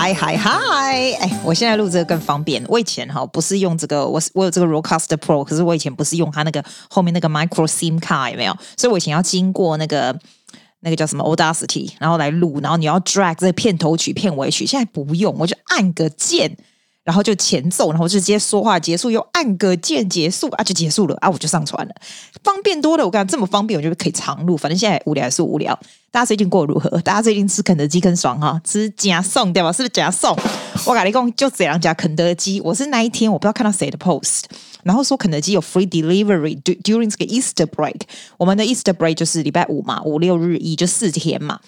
嗨嗨嗨！哎，我现在录这个更方便。我以前哈不是用这个，我我有这个 Rodecaster Pro，可是我以前不是用它那个后面那个 Micro SIM 卡有没有？所以我以前要经过那个那个叫什么 Audacity，然后来录，然后你要 drag 这片头曲、片尾曲，现在不用，我就按个键。然后就前奏，然后就直接说话结束，又按个键结束啊，就结束了啊，我就上传了，方便多了。我感觉这么方便，我觉得可以常录。反正现在无聊还是无聊。大家最近过得如何？大家最近吃肯德基更爽哈？吃加送对吧？是不是加送？我跟你讲，就这样加肯德基。我是那一天我不知道看到谁的 post，然后说肯德基有 free delivery during 这个 Easter break。我们的 Easter break 就是礼拜五嘛，五六日一就四天嘛。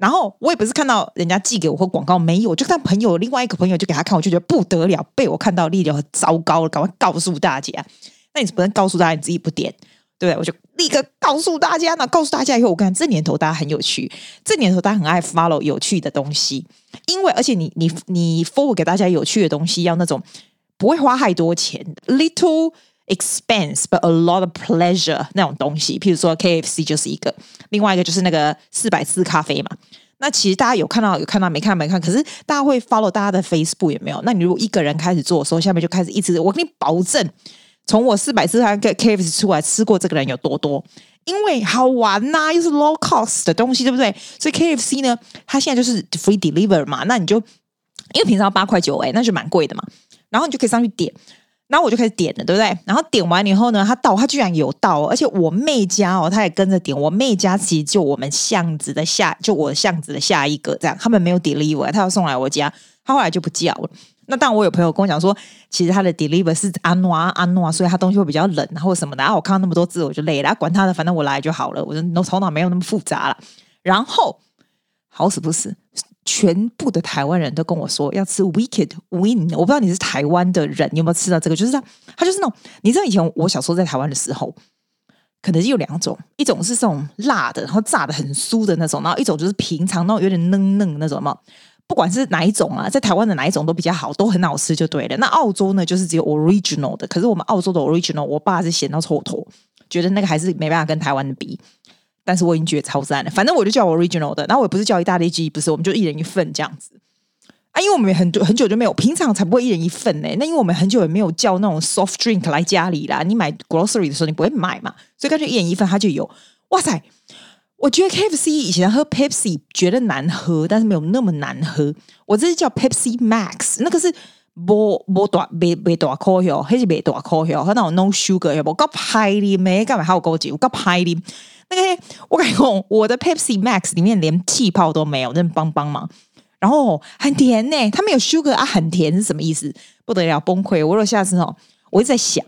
然后我也不是看到人家寄给我或广告没有，就看朋友另外一个朋友就给他看，我就觉得不得了，被我看到力量很糟糕了，赶快告诉大家。那你不能告诉大家你自己不点，对不对？我就立刻告诉大家，呢告诉大家以后，我看这年头大家很有趣，这年头大家很爱 follow 有趣的东西，因为而且你你你 forward 给大家有趣的东西，要那种不会花太多钱，little。Expense but a lot of pleasure 那种东西，譬如说 KFC 就是一个，另外一个就是那个四百次咖啡嘛。那其实大家有看到有看到没看没看，可是大家会 follow 大家的 Facebook 有没有？那你如果一个人开始做的时候，下面就开始一直，我跟你保证，从我四百次咖啡 KFC 出来吃过这个人有多多，因为好玩呐、又是 low cost 的东西，对不对？所以 KFC 呢，它现在就是 free deliver 嘛，那你就因为平常八块九哎，那就蛮贵的嘛，然后你就可以上去点。然后我就开始点了，对不对？然后点完以后呢，他到，他居然有到，而且我妹家哦，他也跟着点。我妹家其实就我们巷子的下，就我巷子的下一个这样，他们没有 deliver，他要送来我家，他后来就不叫了。那当然，我有朋友跟我讲说，其实他的 deliver 是安诺安诺，所以他东西会比较冷，然后什么的。然后我看到那么多字，我就累了，管他的，反正我来就好了。我说，我头脑没有那么复杂了。然后好死不死。全部的台湾人都跟我说要吃 Wicked Win，我不知道你是台湾的人，你有没有吃到这个？就是它，它就是那种，你知道以前我小时候在台湾的时候，肯德基有两种，一种是这种辣的，然后炸的很酥的那种，然后一种就是平常那种有点嫩嫩那种嘛。不管是哪一种啊，在台湾的哪一种都比较好，都很好吃就对了。那澳洲呢，就是只有 Original 的，可是我们澳洲的 Original，我爸是嫌到臭头，觉得那个还是没办法跟台湾的比。但是我已经觉得超赞了，反正我就叫 original 的，然后我也不是叫意大利鸡，不是，我们就一人一份这样子啊，因为我们很久很久就没有，平常才不会一人一份呢。那因为我们很久也没有叫那种 soft drink 来家里啦，你买 grocery 的时候你不会买嘛，所以干脆一人一份，它就有。哇塞，我觉得 KFC 以前喝 Pepsi 觉得难喝，但是没有那么难喝。我这是叫 Pepsi Max，那个是不不大没没大颗哟，还是没大颗哟，和那种 no sugar 有不？够派的没？干嘛还有高级？我够派的。那个，我感觉，我的 Pepsi Max 里面连气泡都没有，真帮帮忙。然后很甜呢，它没有 sugar 啊，很甜是什么意思？不得了，崩溃！我说下次哦，我一直在想，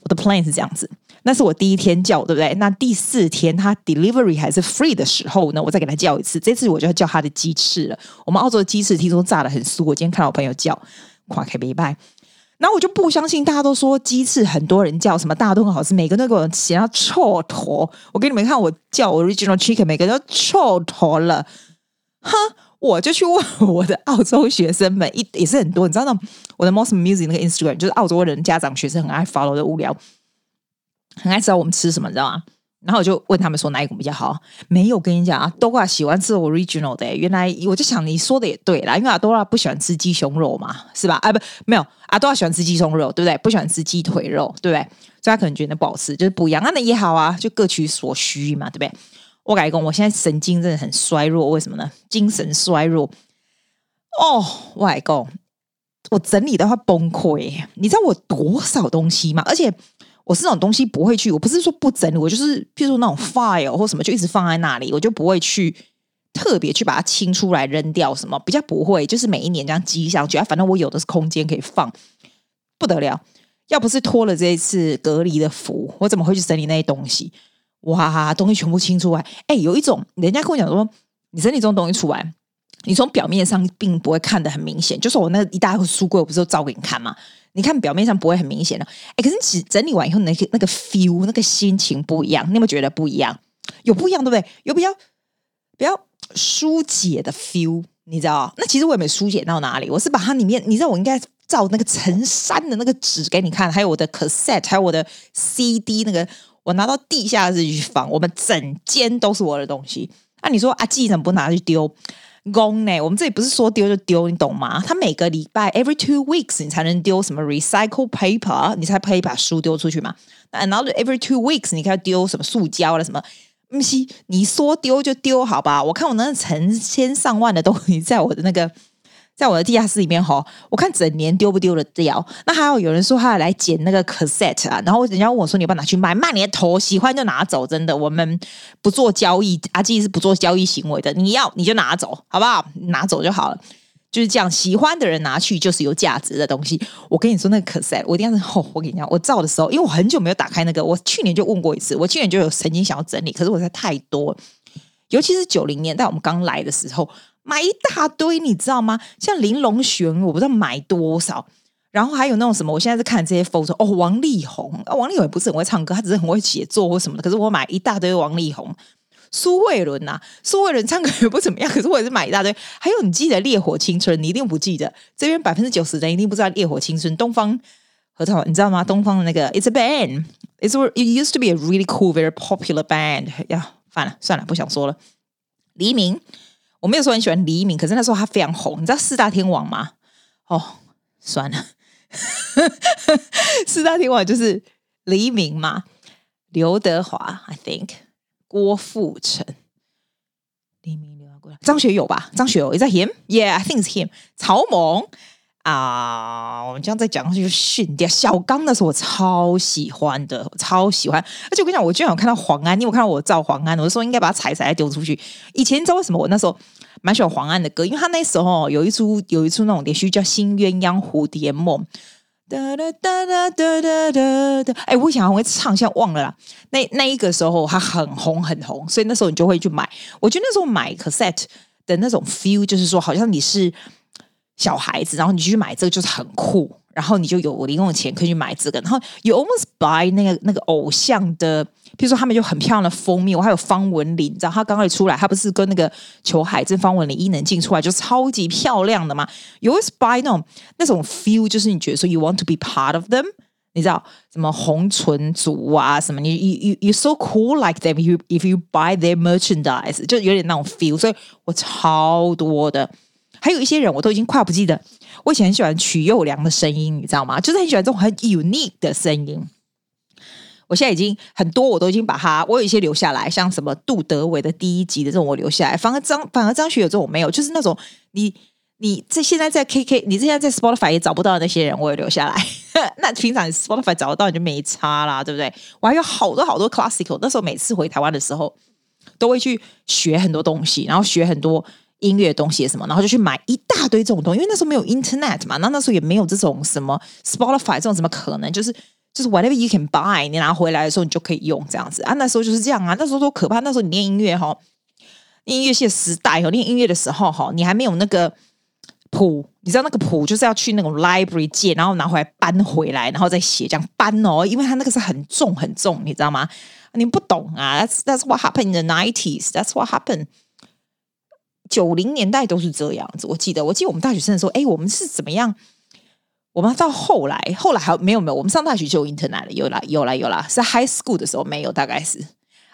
我的 plan 是这样子，那是我第一天叫，对不对？那第四天他 delivery 还是 free 的时候呢，我再给他叫一次。这次我就要叫他的鸡翅了。我们澳洲的鸡翅听说炸得很酥，我今天看到我朋友叫，快开没拜。然后我就不相信，大家都说鸡翅很多人叫什么，大家都很好吃，每个都给我嫌到臭坨。我给你们看，我叫 original chicken，每个都臭坨了。哼，我就去问我的澳洲学生们，一也是很多，你知道那我的 most music 那个 Instagram，就是澳洲人家长学生很爱 follow 的无聊，很爱知道我们吃什么，你知道吗？然后我就问他们说哪一个比较好？没有跟你讲啊，多拉喜欢吃 original 的。原来我就想你说的也对啦，因为阿多拉不喜欢吃鸡胸肉嘛，是吧？啊不，没有，阿多拉喜欢吃鸡胸肉，对不对？不喜欢吃鸡腿肉，对不对？所以他可能觉得不好吃，就是不一样。那也好啊，就各取所需嘛，对不对？我改工，我现在神经真的很衰弱，为什么呢？精神衰弱。哦，我改工，我整理的话崩溃。你知道我多少东西吗？而且。我是那种东西不会去，我不是说不整理，我就是譬如说那种 file 或什么就一直放在那里，我就不会去特别去把它清出来扔掉什么，比较不会，就是每一年这样积上去，反正我有的是空间可以放，不得了。要不是托了这一次隔离的福，我怎么会去整理那些东西？哇，东西全部清出来。哎，有一种人家跟我讲说，你整理这种东西出来，你从表面上并不会看得很明显，就是我那一大个书柜，我不是都照给你看吗？你看表面上不会很明显的，哎，可是你整理完以后，那个那个 feel，那个心情不一样，你有没有觉得不一样？有不一样，对不对？有比较比较疏解的 feel，你知道？那其实我也没疏解到哪里，我是把它里面，你知道，我应该照那个成山的那个纸给你看，还有我的 cassette，还有我的 CD，那个我拿到地下室去放，我们整间都是我的东西。那、你说啊，记怎么不拿去丢？公呢，我们这里不是说丢就丢，你懂吗？他每个礼拜 every two weeks 你才能丢什么 recycle paper，你才可以把书丢出去嘛。然后 every two weeks 你可以丢什么塑胶了什么？不是，你说丢就丢，好吧？我看我那成千上万的东西在我的那个。在我的地下室里面吼，我看整年丢不丢得掉。那还有有人说他要来捡那个 cassette 啊，然后人家问我说，你要不要拿去卖？卖你的头，喜欢就拿走，真的，我们不做交易，阿基是不做交易行为的。你要你就拿走，好不好？拿走就好了，就是这样。喜欢的人拿去就是有价值的东西。我跟你说那个 cassette，我一定要是吼，我跟你讲，我照的时候，因为我很久没有打开那个，我去年就问过一次，我去年就有曾经想要整理，可是我在太多，尤其是九零年代我们刚来的时候。买一大堆，你知道吗？像林隆璇，我不知道买多少。然后还有那种什么，我现在在看这些 photo 哦，王力宏，啊，王力宏也不是很会唱歌，他只是很会写作或什么的。可是我买一大堆王力宏、苏慧伦呐，苏慧伦唱歌也不怎么样，可是我也是买一大堆。还有，你记得《烈火青春》？你一定不记得。这边百分之九十的人一定不知道《烈火青春》。东方合唱，你知道吗？东方的那个，It's a band. It's it used to be a really cool, very popular band. 呀，算了算了，不想说了。黎明。我没有说很喜欢黎明，可是那时候他非常红。你知道四大天王吗？哦，算了，四大天王就是黎明嘛，刘德华，I think，郭富城，黎明、刘德华、张学友吧？张学友，Is that him？Yeah，I think is him。曹猛。啊，我们这样再讲下去就训掉。小刚那时候我超喜欢的，超喜欢。而且我跟你讲，我居然有看到黄安，你有看到我照黄安，我就说应该把他踩踩丢出去。以前你知道为什么我那时候蛮喜欢黄安的歌，因为他那时候有一出有一出那种连续叫《新鸳鸯蝴蝶梦》。哒哒哒哒哒哒哒！哎，我想我会唱一下，忘了啦。那那一个时候他很红很红，所以那时候你就会去买。我觉得那时候买 cassette 的那种 feel，就是说好像你是小孩子，然后你去买这个就是很酷。然后你就有零用钱可以去买这个，然后 you almost buy 那个那个偶像的，比如说他们就很漂亮的封面，我还有方文琳，你知道他刚刚一出来，他不是跟那个裘海正、方文琳、伊能静出来就超级漂亮的嘛？You always buy 那种那种 feel，就是你觉得说 you want to be part of them，你知道什么红唇族啊什么？你 you you you so cool like THEM if you buy their merchandise，就有点那种 feel，所以我超多的。还有一些人我都已经快不记得，我以前很喜欢曲又凉的声音，你知道吗？就是很喜欢这种很 unique 的声音。我现在已经很多，我都已经把它，我有一些留下来，像什么杜德伟的第一集的这种我留下来，反而张反而张学友这种我没有，就是那种你你这现在在 KK，你现在在 Spotify 也找不到的那些人，我也留下来。那平常 Spotify 找得到你就没差啦，对不对？我还有好多好多 classical，那时候每次回台湾的时候，都会去学很多东西，然后学很多。音乐东西什么，然后就去买一大堆这种东西，因为那时候没有 Internet 嘛，那那时候也没有这种什么 Spotify 这种怎么可能？就是就是 whatever you can buy，你拿回来的时候你就可以用这样子啊。那时候就是这样啊，那时候多可怕！那时候你练音乐哈，音乐系时代哦，练音乐的时候哈，你还没有那个谱，你知道那个谱就是要去那种 library 借，然后拿回来搬回来，然后再写这样搬哦，因为它那个是很重很重，你知道吗？你不懂啊，That's that's what happened in the nineties. That's what happened. 九零年代都是这样子，我记得，我记得我们大学生的时候，哎，我们是怎么样？我们到后来，后来还没有没有，我们上大学就有 internet 了，有啦有啦有啦，是 high school 的时候没有，大概是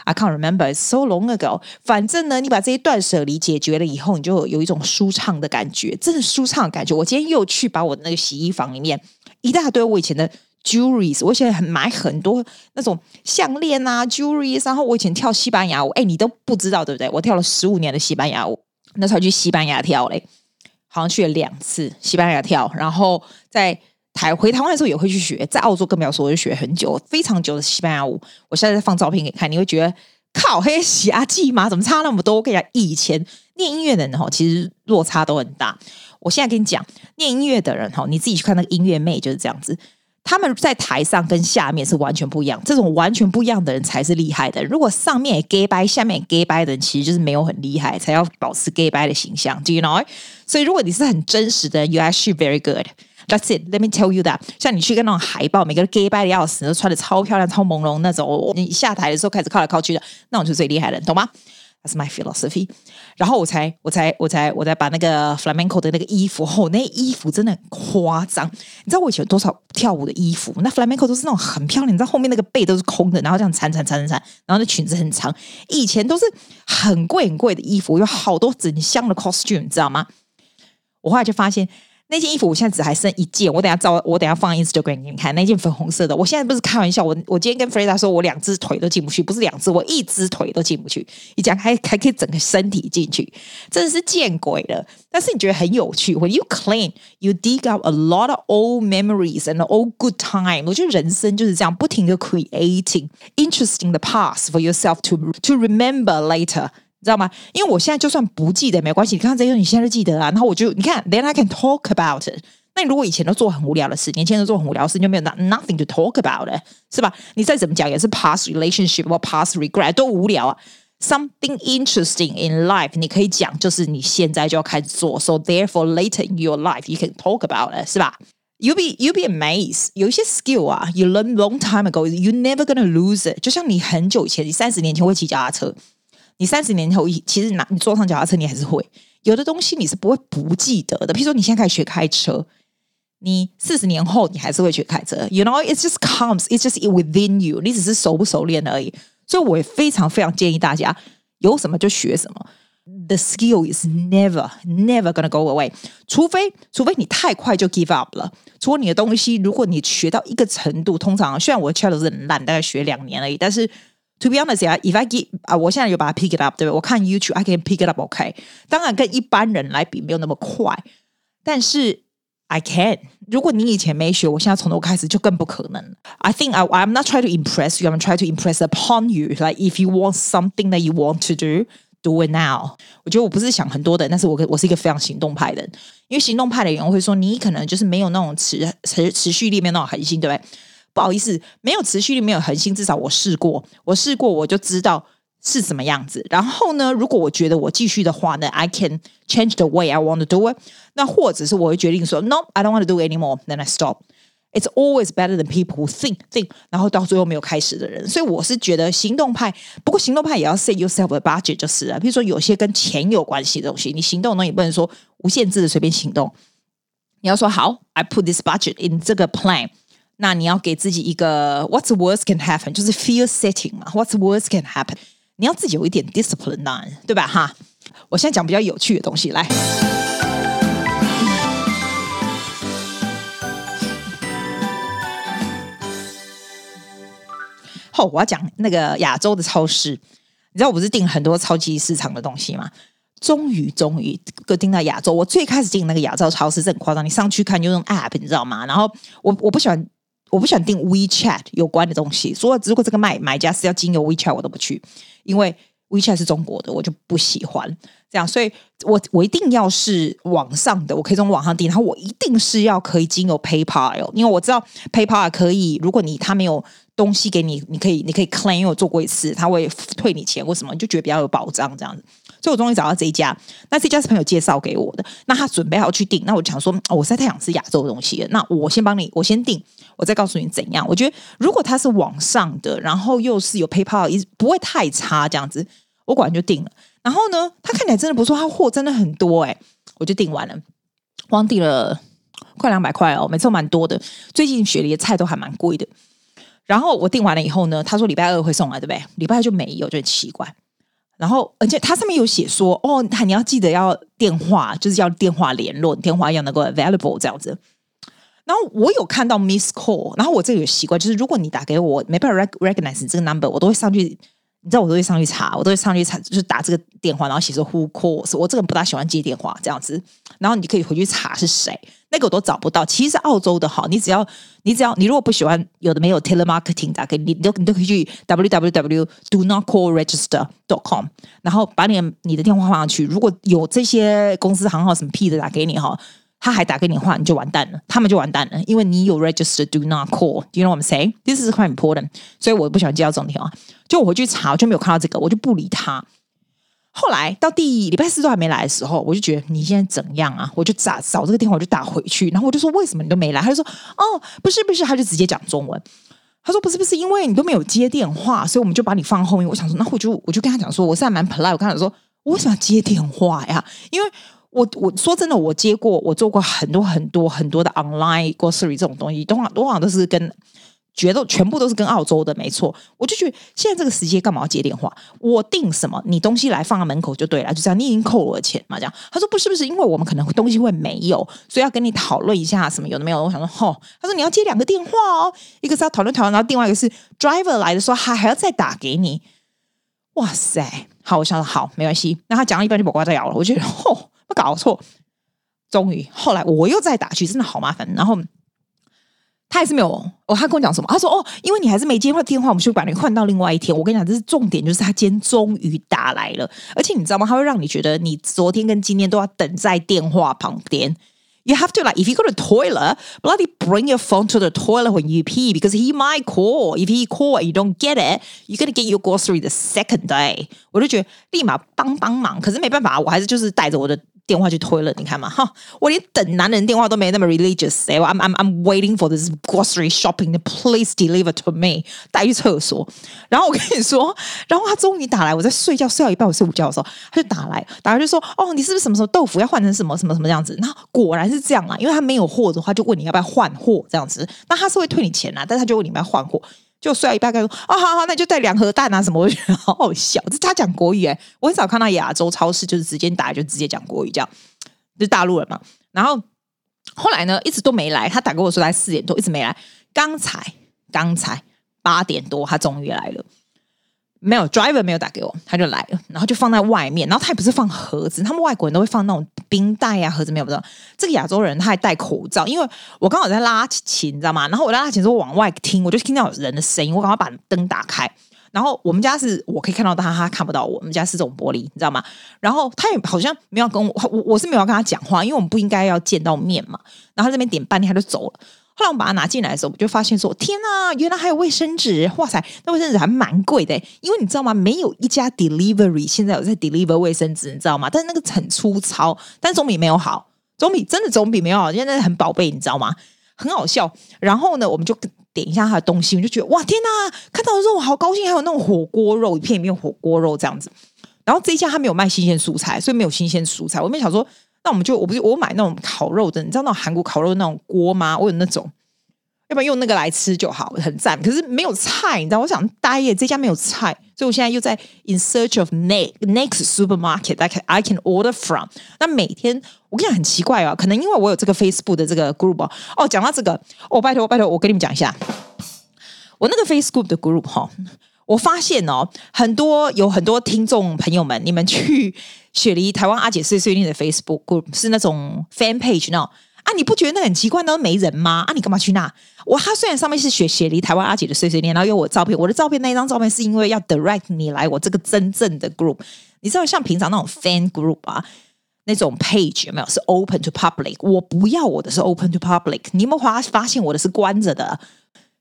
I can't remember, so long ago。反正呢，你把这些断舍离解决了以后，你就有一种舒畅的感觉，真的舒畅的感觉。我今天又去把我的那个洗衣房里面一大堆我以前的 jewelries，我以前很买很多那种项链啊 jewelries，然后我以前跳西班牙舞，哎，你都不知道对不对？我跳了十五年的西班牙舞。那时候去西班牙跳嘞，好像去了两次西班牙跳，然后在台回台湾的时候也会去学，在澳洲更不要说，我就学很久，非常久的西班牙舞。我现在在放照片给看，你会觉得靠，嘿，洗阿记吗？怎么差那么多？我跟你讲，以前念音乐的人哈，其实落差都很大。我现在跟你讲，念音乐的人哈，你自己去看那个音乐妹就是这样子。他们在台上跟下面是完全不一样，这种完全不一样的人才是厉害的。如果上面也 gay 掰，下面也 gay 掰的人，其实就是没有很厉害，才要保持 gay 掰的形象。Do you know？所以如果你是很真实的，you actually very good。That's it. Let me tell you that。像你去跟那种海报，每个 gay 掰的要死，都穿的超漂亮、超朦胧那种，你下台的时候开始靠来靠去的，那种就是最厉害的，懂吗？That's my philosophy。然后我才我才我才我才把那个 flamenco 的那个衣服，哦，那衣服真的很夸张。你知道我以前有多少跳舞的衣服？那 flamenco 都是那种很漂亮，你知道后面那个背都是空的，然后这样缠缠缠缠缠，然后那裙子很长。以前都是很贵很贵的衣服，有好多整箱的 costume，你知道吗？我后来就发现。那件衣服我现在只还剩一件，我等下照，我等下放 Instagram 给你看。那件粉红色的，我现在不是开玩笑，我我今天跟 Freda 说，我两只腿都进不去，不是两只，我一只腿都进不去。你讲还还可以整个身体进去，真的是见鬼了。但是你觉得很有趣，When you clean, you dig up a lot of old memories and old good time。我觉得人生就是这样，不停的 creating interesting the past for yourself to to remember later。你知道吗？因为我现在就算不记得没关系，你看这些你现在就记得啊。然后我就你看，then I can talk about it。那你如果以前都做很无聊的事，年轻人都做很无聊的事，你就没有 nothing to talk about it，是吧？你再怎么讲也是 past relationship 或 past regret 都无聊啊。Something interesting in life 你可以讲，就是你现在就要开始做。So therefore later in your life you can talk about it，是吧？You be you be amazed。有一些 skill 啊，you learn long time ago，you never gonna lose it。就像你很久以前，你三十年前会骑脚踏车。 你三十年后，其实拿你坐上脚踏车，你还是会有的东西你是不会不记得的。譬如说，你现在开始学开车，你四十年后你还是会学开车。You know, it just comes, it's just within you。你只是熟不熟练而已。所以，我也非常非常建议大家，有什么就学什么。The skill is never, never gonna go away。除非，除非你太快就 give up 了。除了你的东西，如果你学到一个程度，通常虽然我的 child 是很烂，大概学两年而已，但是。To be honest 啊，if I get 啊，我现在有把它 pick it up，对不对？我看 YouTube，I can pick it up，OK。当然跟一般人来比没有那么快，但是 I can。如果你以前没学，我现在从头开始就更不可能。I think I I'm not trying to impress you，I'm trying to impress upon you。Like if you want something that you want to do, do it now。我觉得我不是想很多的，但是我我是一个非常行动派的人，因为行动派的人会说你可能就是没有那种持持持续力，没有那种恒心，对不对？ 不好意思，没有持续力，没有恒心，至少我试过，我试过，我就知道是什么样子。然后呢，如果我觉得我继续的话呢，I can change the way I want to do it。那或者是我会决定说，No，I don't want to do it anymore。Then I stop。It's always better than people who think think，然后到最后没有开始的人。所以我是觉得行动派，不过行动派也要 set yourself a budget 就是了。比如说有些跟钱有关系的东西，你行动呢也不能说无限制的随便行动。你要说好，I put this budget in 这个 plan。那你要给自己一个 What's worst can happen？就是 fear setting 嘛。What's worst can happen？你要自己有一点 discipline，对吧？哈，我现在讲比较有趣的东西来。好，我要讲那个亚洲的超市。你知道我不是订很多超级市场的东西吗？终于，终于，个订到亚洲。我最开始订那个亚洲超市，是很夸张。你上去看就用 app，你知道吗？然后我我不喜欢。我不喜欢订 WeChat 有关的东西，所以如果这个卖买家是要经由 WeChat，我都不去，因为 WeChat 是中国的，我就不喜欢这样。所以我我一定要是网上的，我可以从网上订，然后我一定是要可以经由 PayPal，因为我知道 PayPal 可以，如果你他没有东西给你，你可以你可以 claim，因为我做过一次，他会退你钱或什么，你就觉得比较有保障这样子。所以我终于找到这一家，那这家是朋友介绍给我的。那他准备好去订，那我想说，哦，我实在太想吃亚洲的东西了。那我先帮你，我先订，我再告诉你怎样。我觉得如果他是网上的，然后又是有 PayPal，不会太差这样子。我果然就定了。然后呢，他看起来真的不错，他货真的很多哎，我就订完了，光订了快两百块哦，每次都蛮多的。最近雪梨的菜都还蛮贵的。然后我订完了以后呢，他说礼拜二会送来，对不对？礼拜二就没有，就很奇怪。然后，而且它上面有写说，哦，你要记得要电话，就是要电话联络，电话要能够 available 这样子。然后我有看到 miss call，然后我这个有习惯，就是如果你打给我，没办法 recognize 这个 number，我都会上去。你知道我都会上去查，我都会上去查，就是打这个电话，然后写说 Who calls？我这个人不大喜欢接电话这样子，然后你可以回去查是谁，那个我都找不到。其实澳洲的哈，你只要你只要你如果不喜欢有的没有 telemarketing 打给你，你都你都可以去 www do not call register dot com，然后把你的你的电话放上去。如果有这些公司行号什么屁的打给你哈。他还打给你的话，你就完蛋了，他们就完蛋了，因为你有 register do not call。Do you know what I'm saying? This is quite important。所以我不喜欢接到这种电话。就我回去查，就没有看到这个，我就不理他。后来到第礼拜四都还没来的时候，我就觉得你现在怎样啊？我就找找这个电话，我就打回去，然后我就说为什么你都没来？他就说哦，不是不是，他就直接讲中文。他说不是不是，因为你都没有接电话，所以我们就把你放后面。我想说，那我就我就跟他讲说，我是还蛮 polite，我跟他说，我为什么要接电话呀？因为我我说真的，我接过，我做过很多很多很多的 online grocery 这种东西，通常通常都是跟。觉得全部都是跟澳洲的没错，我就觉得现在这个时间干嘛要接电话？我订什么，你东西来放在门口就对了，就这样。你已经扣我的钱嘛？这样他说不是不是，因为我们可能东西会没有，所以要跟你讨论一下什么有的没有。我想说，吼，他说你要接两个电话哦，一个是要讨论讨论，然后另外一个是 driver 来的时候还还要再打给你。哇塞，好，我想说好，没关系。那他讲了一半就把挂掉了，我觉得吼，不搞错。终于后来我又再打去，真的好麻烦。然后。他还是没有哦，他跟我讲什么？他说哦，因为你还是没接话电话，我们就把你换到另外一天。我跟你讲，这是重点，就是他今天终于打来了，而且你知道吗？他会让你觉得你昨天跟今天都要等在电话旁边。You have to like if you go to toilet, bloody bring your phone to the toilet when you pee because he might call. If he call and you don't get it, you're gonna get your grocery the second day. 我就觉得立马帮帮忙，可是没办法，我还是就是带着我的。电话去推了，你看嘛，哈，我连等男人电话都没那么 religious，哎，I'm I'm I'm waiting for this grocery shopping, please deliver to me，带去厕所。然后我跟你说，然后他终于打来，我在睡觉，睡到一半，我睡午觉的时候，他就打来，打来就说，哦，你是不是什么时候豆腐要换成什么什么什么这样子？然后果然是这样啊，因为他没有货的话，就问你要不要换货这样子。那他是会退你钱啊，但是他就问你要不要换货。就睡到一半，他说：“哦，好好，那就带两盒蛋啊什么。”我觉得好好笑。这他讲国语哎，我很少看到亚洲超市就是直接打就直接讲国语这样，就是大陆人嘛。然后后来呢，一直都没来。他打给我说，来四点多一直没来。刚才刚才八点多，他终于来了。没有 driver 没有打给我，他就来了，然后就放在外面。然后他也不是放盒子，他们外国人都会放那种冰袋啊盒子，没有不知道。这个亚洲人他还戴口罩，因为我刚好在拉琴，你知道吗？然后我拉琴的时候往外听，我就听到有人的声音，我赶快把灯打开。然后我们家是我可以看到他，他看不到我。我们家是这种玻璃，你知道吗？然后他也好像没有跟我，我我是没有跟他讲话，因为我们不应该要见到面嘛。然后他这边点半天他就走了。后来我把它拿进来的时候，我就发现说：“天呐，原来还有卫生纸！哇塞，那卫生纸还蛮贵的。因为你知道吗？没有一家 delivery 现在有在 deliver 卫生纸，你知道吗？但是那个很粗糙，但总比没有好，总比真的总比没有好。现在很宝贝，你知道吗？很好笑。然后呢，我们就点一下他的东西，我就觉得哇，天呐，看到肉好高兴，还有那种火锅肉，一片一片火锅肉这样子。然后这一家他没有卖新鲜蔬菜，所以没有新鲜蔬菜。我没想说。”那我们就我不是我买那种烤肉的，你知道那种韩国烤肉的那种锅吗？我有那种，要不然用那个来吃就好，很赞。可是没有菜，你知道？我想待耶，这家没有菜，所以我现在又在 in search of next next supermarket I can I can order from。那每天我跟你讲很奇怪啊，可能因为我有这个 Facebook 的这个 group 哦。讲到这个，哦，拜托拜托，我跟你们讲一下，我那个 Facebook 的 group 哈。我发现哦，很多有很多听众朋友们，你们去雪梨台湾阿姐碎碎念的 Facebook group 是那种 fan page 那种啊，你不觉得那很奇怪？那没人吗？啊，你干嘛去那？我他虽然上面是雪雪梨台湾阿姐的碎碎念，然后有我照片，我的照片那一张照片是因为要 direct 你来我这个真正的 group。你知道像平常那种 fan group 啊，那种 page 有没有是 open to public？我不要我的是 open to public。你有没有发发现我的是关着的？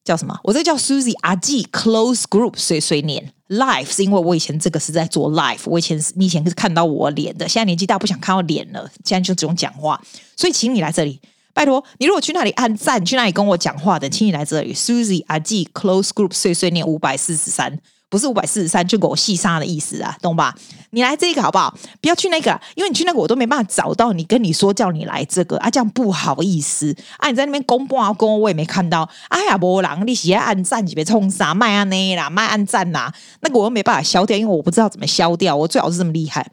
叫什么？我这叫 Susie 阿 G Close Group 碎碎念 Life，是因为我以前这个是在做 Life，我以前你以前是看到我脸的，现在年纪大不想看到脸了，现在就只用讲话，所以请你来这里，拜托你如果去那里按赞，去那里跟我讲话的，请你来这里 Susie 阿 G Close Group 碎碎念五百四十三。不是五百四十三就给我细杀的意思啊，懂吧？你来这个好不好？不要去那个，因为你去那个我都没办法找到你。跟你说叫你来这个啊，这样不好意思啊。你在那边公布啊公，我也没看到。哎呀，波浪，你写按赞你别冲啥卖啊那啦，卖按赞呐，那个我又没办法消掉，因为我不知道怎么消掉。我最好是这么厉害。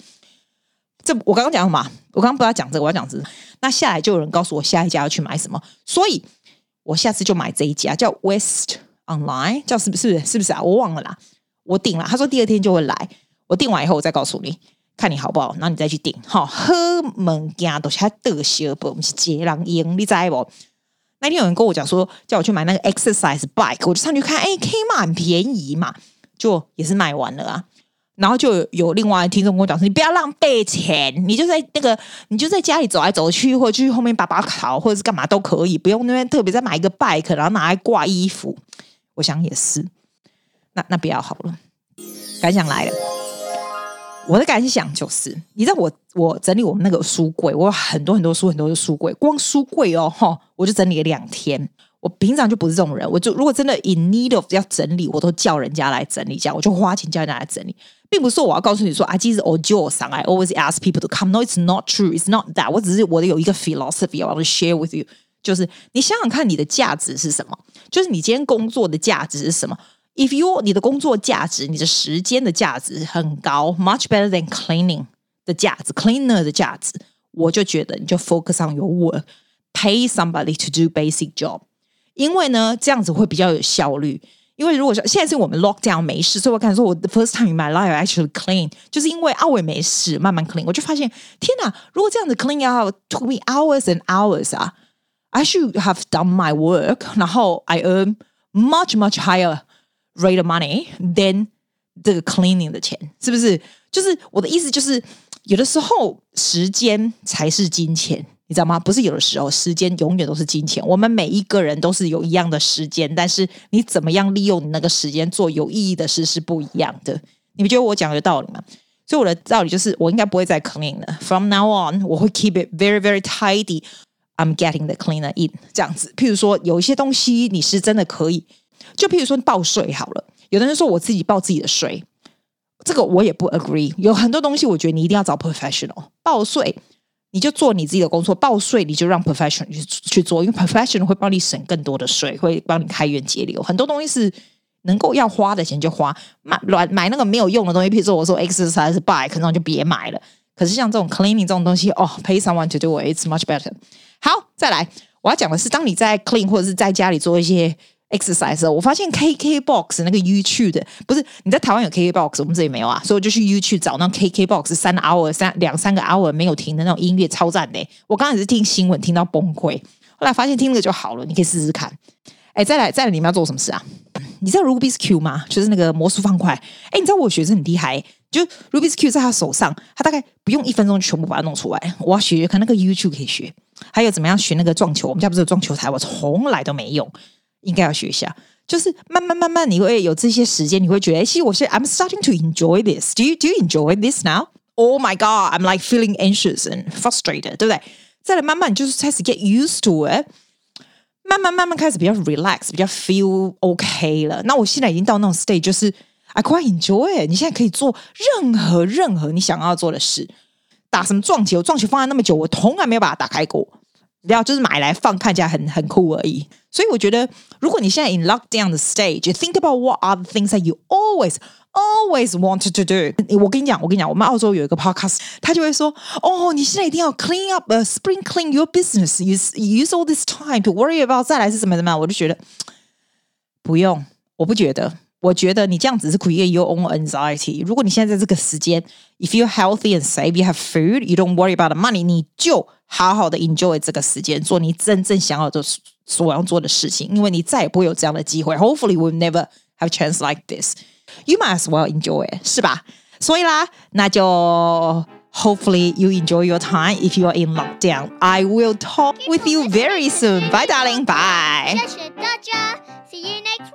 这我刚刚讲什么？我刚刚不知道讲这个，我要讲这个。那下来就有人告诉我下一家要去买什么，所以我下次就买这一家叫 West Online，叫是不是是不是啊？我忘了啦。我订了，他说第二天就会来。我订完以后，我再告诉你，看你好不好，然后你再去订。好，好物件都是还得小不？我们是接人用，你知不？那天有人跟我讲说，叫我去买那个 exercise bike，我就上去看，哎，可以嘛，很便宜嘛，就也是卖完了啊。然后就有另外听众跟我讲说，你不要浪费钱，你就在那个，你就在家里走来走去，或者去后面拔拔草，或者是干嘛都可以，不用那边特别再买一个 bike，然后拿来挂衣服。我想也是。那那不要好了，感想来了。我的感想就是，你知道我我整理我们那个书柜，我有很多很多书，很多的书柜，光书柜哦，哈，我就整理了两天。我平常就不是这种人，我就如果真的 in need of 要整理，我都叫人家来整理，这样我就花钱叫人家来整理，并不是说我要告诉你说啊，其实我就上，I always ask people to come. No, it's not true. It's not that. 我只是我的有一个 philosophy I want to share with you，就是你想想看，你的价值是什么？就是你今天工作的价值是什么 ？If you 你的工作价值，你的时间的价值很高，much better than cleaning 的价值，cleaner 的价值，我就觉得你就 focus on your work，pay somebody to do basic job。因为呢，这样子会比较有效率。因为如果说现在是我们 lock down 没事，所以我看说我 the first time in my life I actually clean，就是因为啊我也没事，慢慢 clean，我就发现天哪，如果这样子 clean 要 took me hours and hours 啊，I should have done my work，然后 I earn much much higher Rate of money than the cleaning 的钱，是不是？就是我的意思就是，有的时候时间才是金钱。你知道吗？不是有的时候，时间永远都是金钱。我们每一个人都是有一样的时间，但是你怎么样利用你那个时间做有意义的事是不一样的。你们觉得我讲的道理吗？所以我的道理就是，我应该不会再 clean 了。From now on，我会 keep it very very tidy. I'm getting the cleaner in 这样子。譬如说，有一些东西你是真的可以，就譬如说报税好了。有的人说我自己报自己的税，这个我也不 agree。有很多东西，我觉得你一定要找 professional 报税。你就做你自己的工作，报税你就让 professional 去去做，因为 professional 会帮你省更多的税，会帮你开源节流。很多东西是能够要花的钱就花，买乱买那个没有用的东西，譬如说我说 exercise bike，可能就别买了。可是像这种 cleaning 这种东西，哦，pay someone to do it，it's much better。好，再来，我要讲的是，当你在 clean 或者是在家里做一些。exercise，我发现 KKBOX 那个 YouTube 的不是你在台湾有 KKBOX，我们这里没有啊，所以我就去 YouTube 找那 KKBOX 三 hour 三两三个 hour 没有停的那种音乐，超赞的。我刚开始听新闻听到崩溃，后来发现听那个就好了，你可以试试看。哎，再来再来，你们要做什么事啊？你知道 Rubik's Cube 吗？就是那个魔术方块。哎，你知道我学生很厉害，就 Rubik's Cube 在他手上，他大概不用一分钟全部把它弄出来。我要学，看那个 YouTube 可以学。还有怎么样学那个撞球？我们家不是有撞球台，我从来都没用。应该要学一下，就是慢慢慢慢，你会有这些时间，你会觉得，其实我是 I'm starting to enjoy this. Do you do you enjoy this now? Oh my god, I'm like feeling anxious and frustrated，对不对？再来慢慢就是开始 get used to it，慢慢慢慢开始比较 relax，比较 feel OK 了。那我现在已经到那种 state，就是 I quite enjoy it。你现在可以做任何任何你想要做的事，打什么撞球，撞球放在那么久，我从来没有把它打开过。不要就是买来放，看起来很很酷而已。所以我觉得，如果你现在 in lockdown 的 stage，think about what are the things that you always always wanted to do。我跟你讲，我跟你讲，我们澳洲有一个 podcast，他就会说：“哦，你现在一定要 clean up a spring clean your business。Use use all this time to worry about 再来是什么什么。”我就觉得不用，我不觉得。我觉得你这样子是 create your own anxiety。如果你现在在这个时间，if you're healthy and safe, you have food, you don't worry about the money，你就好好的 enjoy 这个时间，做你真正想要的事所要做的事情，因为你再也不会有这样的机会。Hopefully, we'll never have a chance like this. You might as well enjoy it，是吧？所以啦，那就 Hopefully you enjoy your time. If you are in lockdown, I will talk with you very soon. Bye, darling. Bye. 谢谢大家，See you next.